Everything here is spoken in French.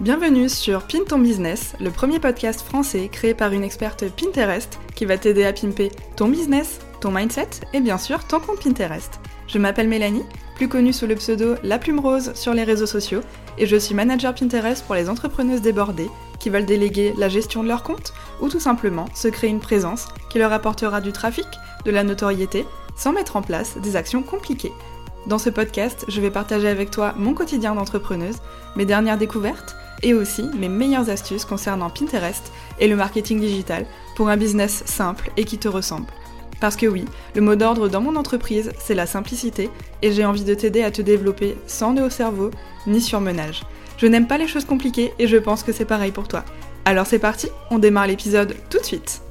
Bienvenue sur Pin ton business, le premier podcast français créé par une experte Pinterest qui va t'aider à pimper ton business, ton mindset et bien sûr ton compte Pinterest. Je m'appelle Mélanie, plus connue sous le pseudo La Plume Rose sur les réseaux sociaux, et je suis manager Pinterest pour les entrepreneuses débordées qui veulent déléguer la gestion de leur compte ou tout simplement se créer une présence qui leur apportera du trafic, de la notoriété, sans mettre en place des actions compliquées. Dans ce podcast, je vais partager avec toi mon quotidien d'entrepreneuse, mes dernières découvertes et aussi mes meilleures astuces concernant Pinterest et le marketing digital pour un business simple et qui te ressemble. Parce que oui, le mot d'ordre dans mon entreprise, c'est la simplicité et j'ai envie de t'aider à te développer sans nœud au cerveau ni surmenage. Je n'aime pas les choses compliquées et je pense que c'est pareil pour toi. Alors c'est parti, on démarre l'épisode tout de suite.